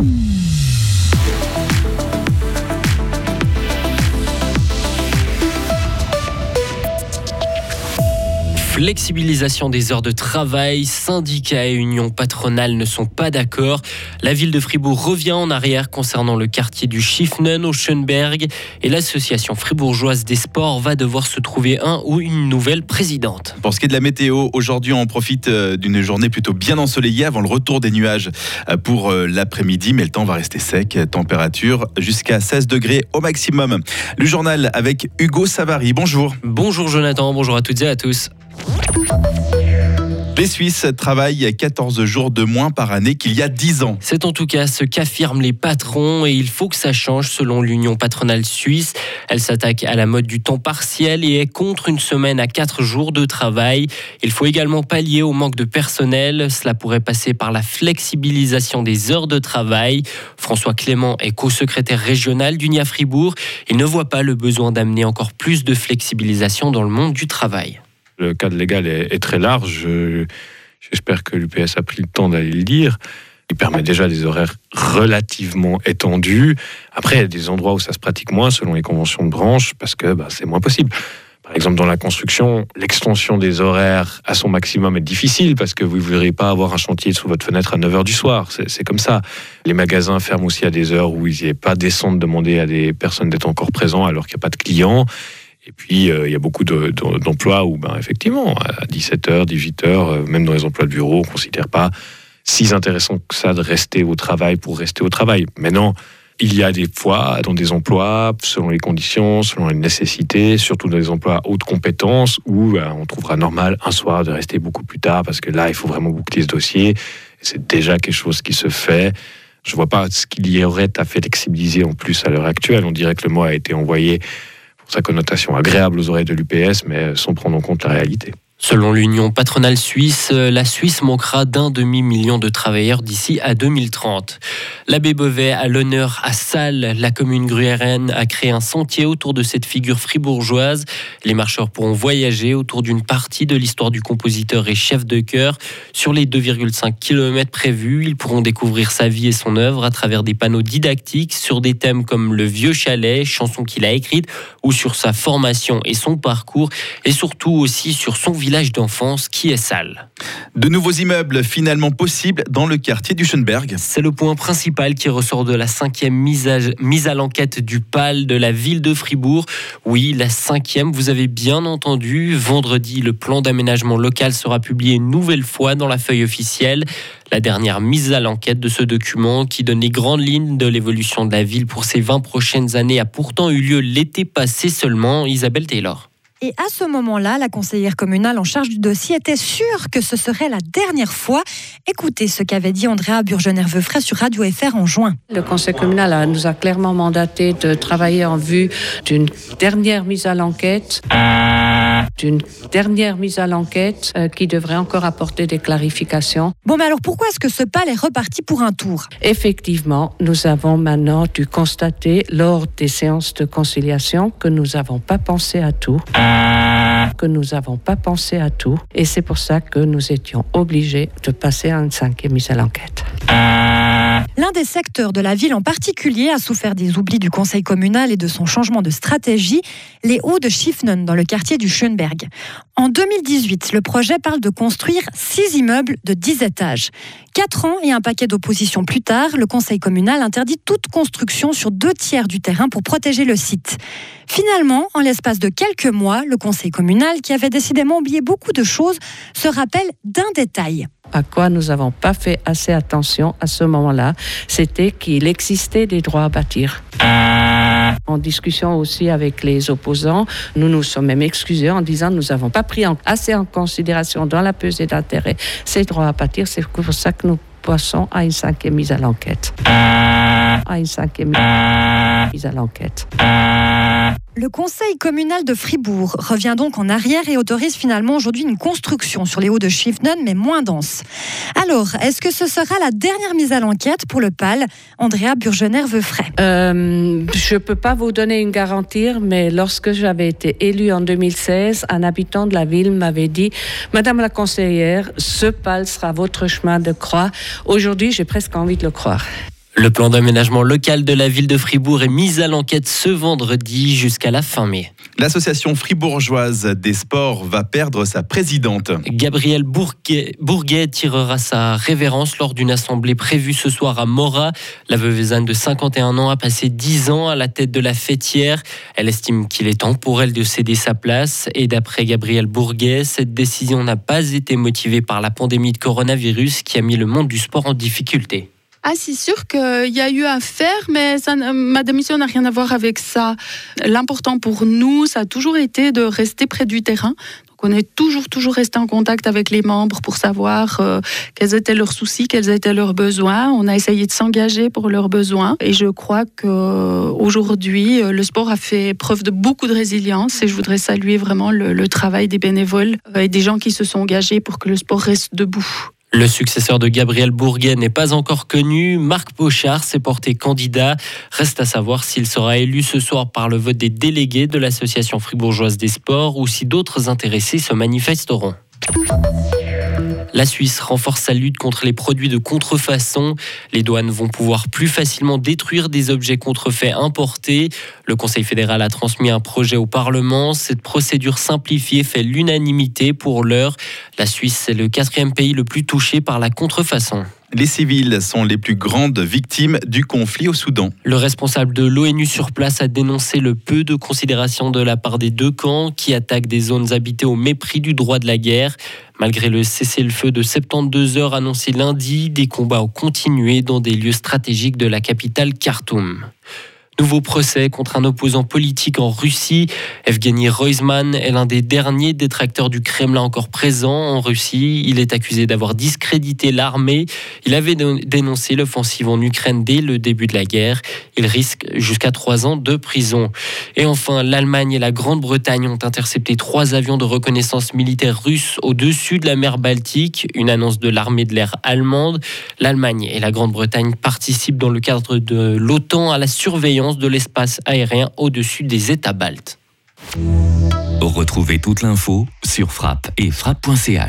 Mm-hmm. Flexibilisation des heures de travail, syndicats et unions patronales ne sont pas d'accord. La ville de Fribourg revient en arrière concernant le quartier du Schiffnen au Schönberg et l'association fribourgeoise des sports va devoir se trouver un ou une nouvelle présidente. Pour ce qui est de la météo, aujourd'hui on profite euh, d'une journée plutôt bien ensoleillée avant le retour des nuages euh, pour euh, l'après-midi, mais le temps va rester sec, température jusqu'à 16 degrés au maximum. Le journal avec Hugo Savary, bonjour. Bonjour Jonathan, bonjour à toutes et à tous. Les Suisses travaillent 14 jours de moins par année qu'il y a 10 ans. C'est en tout cas ce qu'affirment les patrons et il faut que ça change selon l'Union patronale suisse. Elle s'attaque à la mode du temps partiel et est contre une semaine à 4 jours de travail. Il faut également pallier au manque de personnel. Cela pourrait passer par la flexibilisation des heures de travail. François Clément est co-secrétaire régional d'Unia Fribourg. Il ne voit pas le besoin d'amener encore plus de flexibilisation dans le monde du travail. Le cadre légal est, très large. J'espère que l'UPS a pris le temps d'aller le lire. Il permet déjà des horaires relativement étendus. Après, il y a des endroits où ça se pratique moins selon les conventions de branche parce que bah, c'est moins possible. Par exemple, dans la construction, l'extension des horaires à son maximum est difficile parce que vous ne voudriez pas avoir un chantier sous votre fenêtre à 9h du soir. C'est comme ça. Les magasins ferment aussi à des heures où il a pas décent de demander à des personnes d'être encore présents alors qu'il n'y a pas de clients. Et puis, euh, il y a beaucoup d'emplois où, ben, effectivement, à 17h, 18h, euh, même dans les emplois de bureau, on ne considère pas si intéressant que ça de rester au travail pour rester au travail. Maintenant, il y a des fois dans des emplois, selon les conditions, selon les nécessités, surtout dans des emplois haute compétence, où ben, on trouvera normal un soir de rester beaucoup plus tard, parce que là, il faut vraiment boucler ce dossier. C'est déjà quelque chose qui se fait. Je ne vois pas ce qu'il y aurait à flexibiliser en plus à l'heure actuelle. On dirait que le mot a été envoyé sa connotation agréable aux oreilles de l'UPS, mais sans prendre en compte la réalité. Selon l'Union patronale suisse, la Suisse manquera d'un demi-million de travailleurs d'ici à 2030. L'abbé Beauvais a l'honneur à Salles. La commune gruyérienne a créé un sentier autour de cette figure fribourgeoise. Les marcheurs pourront voyager autour d'une partie de l'histoire du compositeur et chef de chœur. Sur les 2,5 km prévus, ils pourront découvrir sa vie et son œuvre à travers des panneaux didactiques sur des thèmes comme le vieux chalet, chanson qu'il a écrite, ou sur sa formation et son parcours, et surtout aussi sur son village village d'enfance qui est sale. De nouveaux immeubles finalement possibles dans le quartier du Schönberg. C'est le point principal qui ressort de la cinquième mise à, mise à l'enquête du PAL de la ville de Fribourg. Oui, la cinquième, vous avez bien entendu. Vendredi, le plan d'aménagement local sera publié une nouvelle fois dans la feuille officielle. La dernière mise à l'enquête de ce document qui donne les grandes lignes de l'évolution de la ville pour ces 20 prochaines années a pourtant eu lieu l'été passé seulement. Isabelle Taylor. Et à ce moment-là, la conseillère communale en charge du dossier était sûre que ce serait la dernière fois. Écoutez ce qu'avait dit Andrea Burgener-Veufray sur Radio FR en juin. Le conseil communal nous a clairement mandaté de travailler en vue d'une dernière mise à l'enquête d'une dernière mise à l'enquête euh, qui devrait encore apporter des clarifications. Bon, mais alors pourquoi est-ce que ce PAL est reparti pour un tour? Effectivement, nous avons maintenant dû constater lors des séances de conciliation que nous n'avons pas pensé à tout. Que nous n'avons pas pensé à tout. Et c'est pour ça que nous étions obligés de passer à une cinquième mise à l'enquête. L'un des secteurs de la ville en particulier a souffert des oublis du conseil communal et de son changement de stratégie, les hauts de Schiffnen dans le quartier du Schönberg. En 2018, le projet parle de construire six immeubles de 10 étages. Quatre ans et un paquet d'opposition plus tard, le conseil communal interdit toute construction sur deux tiers du terrain pour protéger le site. Finalement, en l'espace de quelques mois, le conseil communal, qui avait décidément oublié beaucoup de choses, se rappelle d'un détail à quoi nous n'avons pas fait assez attention à ce moment-là, c'était qu'il existait des droits à bâtir. En discussion aussi avec les opposants, nous nous sommes même excusés en disant nous n'avons pas pris assez en considération dans la pesée d'intérêt ces droits à bâtir. C'est pour ça que nous passons à une cinquième mise à l'enquête. À une cinquième mise à l'enquête. Le conseil communal de Fribourg revient donc en arrière et autorise finalement aujourd'hui une construction sur les hauts de Schiffnen, mais moins dense. Alors, est-ce que ce sera la dernière mise à l'enquête pour le PAL? Andrea Burgener-Veufray. Euh, je ne peux pas vous donner une garantie, mais lorsque j'avais été élue en 2016, un habitant de la ville m'avait dit Madame la conseillère, ce PAL sera votre chemin de croix. Aujourd'hui, j'ai presque envie de le croire. Le plan d'aménagement local de la ville de Fribourg est mis à l'enquête ce vendredi jusqu'à la fin mai. L'association fribourgeoise des sports va perdre sa présidente. Gabriel Bourguet, Bourguet tirera sa révérence lors d'une assemblée prévue ce soir à Mora. La veuve de 51 ans a passé 10 ans à la tête de la fêtière. Elle estime qu'il est temps pour elle de céder sa place. Et d'après Gabriel Bourguet, cette décision n'a pas été motivée par la pandémie de coronavirus qui a mis le monde du sport en difficulté. Ah, c'est sûr qu'il y a eu à faire, mais ça, ma démission n'a rien à voir avec ça. L'important pour nous, ça a toujours été de rester près du terrain. Donc on est toujours, toujours resté en contact avec les membres pour savoir euh, quels étaient leurs soucis, quels étaient leurs besoins. On a essayé de s'engager pour leurs besoins. Et je crois qu'aujourd'hui, euh, le sport a fait preuve de beaucoup de résilience. Et je voudrais saluer vraiment le, travail des bénévoles euh, et des gens qui se sont engagés pour que le sport reste debout. Le successeur de Gabriel Bourguet n'est pas encore connu. Marc Pochard s'est porté candidat. Reste à savoir s'il sera élu ce soir par le vote des délégués de l'Association fribourgeoise des sports ou si d'autres intéressés se manifesteront. La Suisse renforce sa lutte contre les produits de contrefaçon. Les douanes vont pouvoir plus facilement détruire des objets contrefaits importés. Le Conseil fédéral a transmis un projet au Parlement. Cette procédure simplifiée fait l'unanimité pour l'heure. La Suisse est le quatrième pays le plus touché par la contrefaçon. Les civils sont les plus grandes victimes du conflit au Soudan. Le responsable de l'ONU sur place a dénoncé le peu de considération de la part des deux camps qui attaquent des zones habitées au mépris du droit de la guerre. Malgré le cessez-le-feu de 72 heures annoncé lundi, des combats ont continué dans des lieux stratégiques de la capitale Khartoum. Nouveau procès contre un opposant politique en Russie. Evgeny Roizman est l'un des derniers détracteurs du Kremlin encore présent en Russie. Il est accusé d'avoir discrédité l'armée. Il avait dénoncé l'offensive en Ukraine dès le début de la guerre. Il risque jusqu'à trois ans de prison. Et enfin, l'Allemagne et la Grande-Bretagne ont intercepté trois avions de reconnaissance militaire russes au-dessus de la mer Baltique. Une annonce de l'armée de l'air allemande. L'Allemagne et la Grande-Bretagne participent dans le cadre de l'OTAN à la de l'espace aérien au-dessus des États baltes. Retrouvez toute l'info sur frappe et frappe.ch.